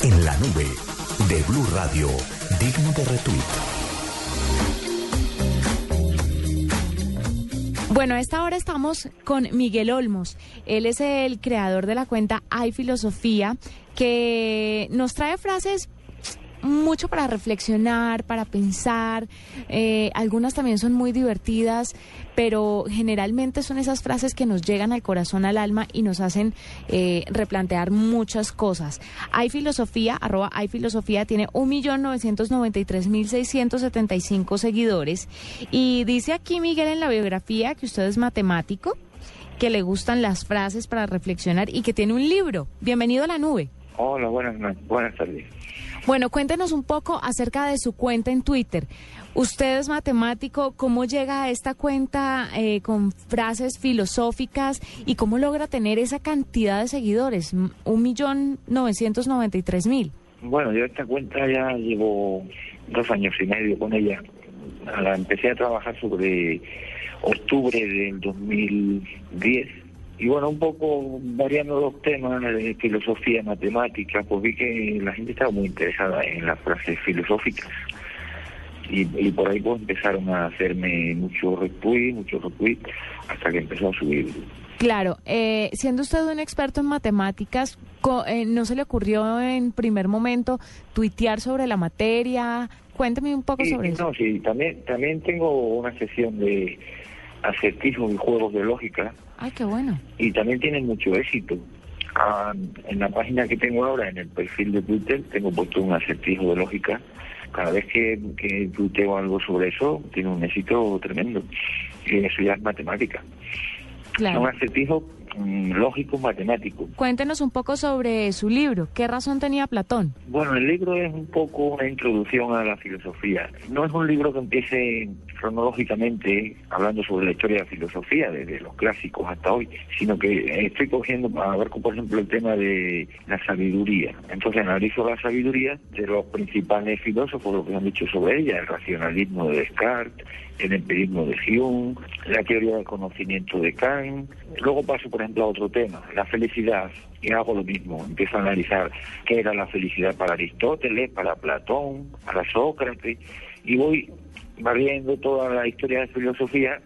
En la nube de Blue Radio, digno de retweet. Bueno, a esta hora estamos con Miguel Olmos. Él es el creador de la cuenta Hay Filosofía, que nos trae frases mucho para reflexionar, para pensar. Eh, algunas también son muy divertidas, pero generalmente son esas frases que nos llegan al corazón, al alma y nos hacen eh, replantear muchas cosas. Hay filosofía, arroba hay filosofía, tiene 1.993.675 seguidores y dice aquí Miguel en la biografía que usted es matemático, que le gustan las frases para reflexionar y que tiene un libro. Bienvenido a la nube. Hola, buenas, buenas tardes. Bueno, cuéntenos un poco acerca de su cuenta en Twitter. Usted es matemático, ¿cómo llega a esta cuenta eh, con frases filosóficas y cómo logra tener esa cantidad de seguidores? Un millón novecientos noventa y tres mil. Bueno, yo esta cuenta ya llevo dos años y medio con ella. La empecé a trabajar sobre octubre del 2010 y bueno, un poco variando los temas de filosofía, matemática, pues vi que la gente estaba muy interesada en las frases filosóficas. Y, por ahí pues empezaron a hacerme mucho retweet, mucho retweet, hasta que empezó a subir. Claro, eh, siendo usted un experto en matemáticas, eh, ¿no se le ocurrió en primer momento tuitear sobre la materia? Cuénteme un poco sobre eso. No, sí, también, también tengo una sesión de acertijos y juegos de lógica Ay, qué bueno. Y también tiene mucho éxito. Ah, en la página que tengo ahora, en el perfil de Twitter, tengo puesto un acertijo de lógica. Cada vez que, que tuiteo algo sobre eso, tiene un éxito tremendo. Y eso ya es matemática. Claro. Son acertijos lógico matemático. Cuéntenos un poco sobre su libro. ¿Qué razón tenía Platón? Bueno, el libro es un poco una introducción a la filosofía. No es un libro que empiece cronológicamente hablando sobre la historia de la filosofía, desde los clásicos hasta hoy, sino que estoy cogiendo, a ver, por ejemplo, el tema de la sabiduría. Entonces analizo la sabiduría de los principales filósofos, lo que han dicho sobre ella, el racionalismo de Descartes, el empirismo de Hume, la teoría del conocimiento de Kant. Luego paso, por ejemplo, a otro tema, la felicidad, y hago lo mismo. Empiezo a analizar qué era la felicidad para Aristóteles, para Platón, para Sócrates, y voy barriendo toda la historia de filosofía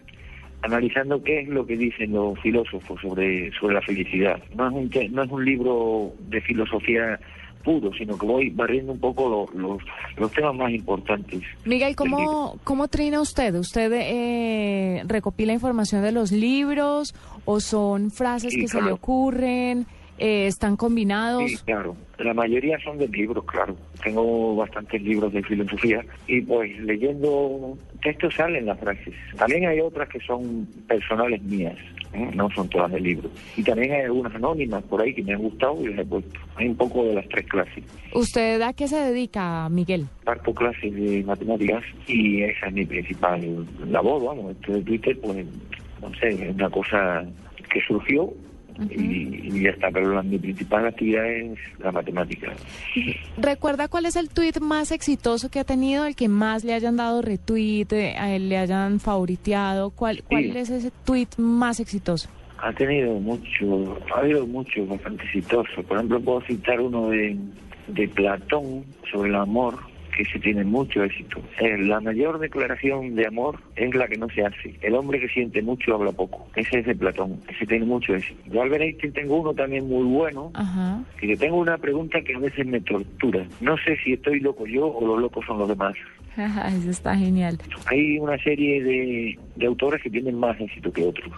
analizando qué es lo que dicen los filósofos sobre, sobre la felicidad. No es, un, no es un libro de filosofía puro, sino que voy barriendo un poco los, los, temas más importantes. Miguel, ¿cómo, ¿cómo trina usted? ¿Usted eh, recopila información de los libros o son frases que se le ocurren? Eh, ¿Están combinados? Sí, claro. La mayoría son de libros, claro. Tengo bastantes libros de filosofía y pues leyendo textos salen las frases. También hay otras que son personales mías. ¿Eh? no son todas de libro. Y también hay algunas anónimas por ahí que me han gustado y las he puesto. Hay un poco de las tres clases. ¿Usted a qué se dedica, Miguel? Parto clases de matemáticas y esa es mi principal labor, vamos. Esto de Twitter, pues, no sé, es una cosa que surgió y, ya está, pero la, mi principal actividad es la matemática. ¿Recuerda cuál es el tweet más exitoso que ha tenido, el que más le hayan dado retweet, eh, a él le hayan favoriteado? ¿Cuál, cuál es ese tweet más exitoso? Ha tenido mucho, ha habido muchos bastante exitosos. Por ejemplo, puedo citar uno de, de Platón sobre el amor, que se tiene mucho éxito. Eh, la mayor declaración de amor es la que no se hace. El hombre que siente mucho habla poco. Ese es de Platón. Ese tiene mucho éxito. Yo al que tengo uno también muy bueno. Ajá. Que yo tengo una pregunta que a veces me tortura. No sé si estoy loco yo o los locos son los demás. Eso está genial. Hay una serie de, de autores que tienen más éxito que otros.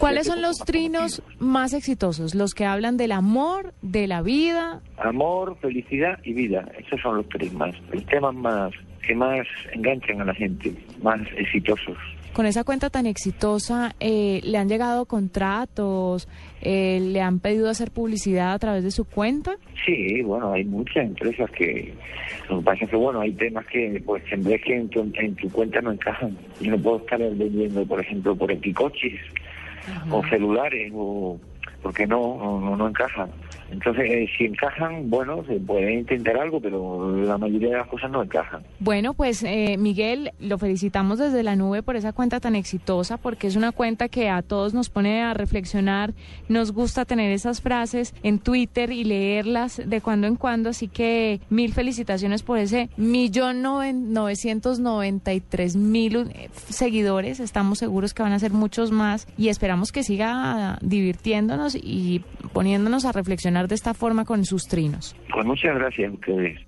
¿Cuáles son los trinos más exitosos? Los que hablan del amor, de la vida. Amor, felicidad y vida. Esos son los tres más. Los temas más que más enganchan a la gente, más exitosos. con esa cuenta tan exitosa, eh, ¿le han llegado contratos? Eh, ¿Le han pedido hacer publicidad a través de su cuenta? Sí, bueno, hay muchas empresas que... Lo que pasa es que, bueno, hay temas que, pues, en vez que en tu, en tu cuenta no encajan. Yo no puedo estar vendiendo, por ejemplo, por o celulares o... Porque no, no, no encajan. Entonces, eh, si encajan, bueno, se puede intentar algo, pero la mayoría de las cosas no encajan. Bueno, pues eh, Miguel, lo felicitamos desde la nube por esa cuenta tan exitosa, porque es una cuenta que a todos nos pone a reflexionar. Nos gusta tener esas frases en Twitter y leerlas de cuando en cuando, así que mil felicitaciones por ese millón novecientos noventa y tres mil eh, seguidores. Estamos seguros que van a ser muchos más y esperamos que siga divirtiéndonos y poniéndonos a reflexionar de esta forma con sus trinos. Pues muchas gracias a ustedes.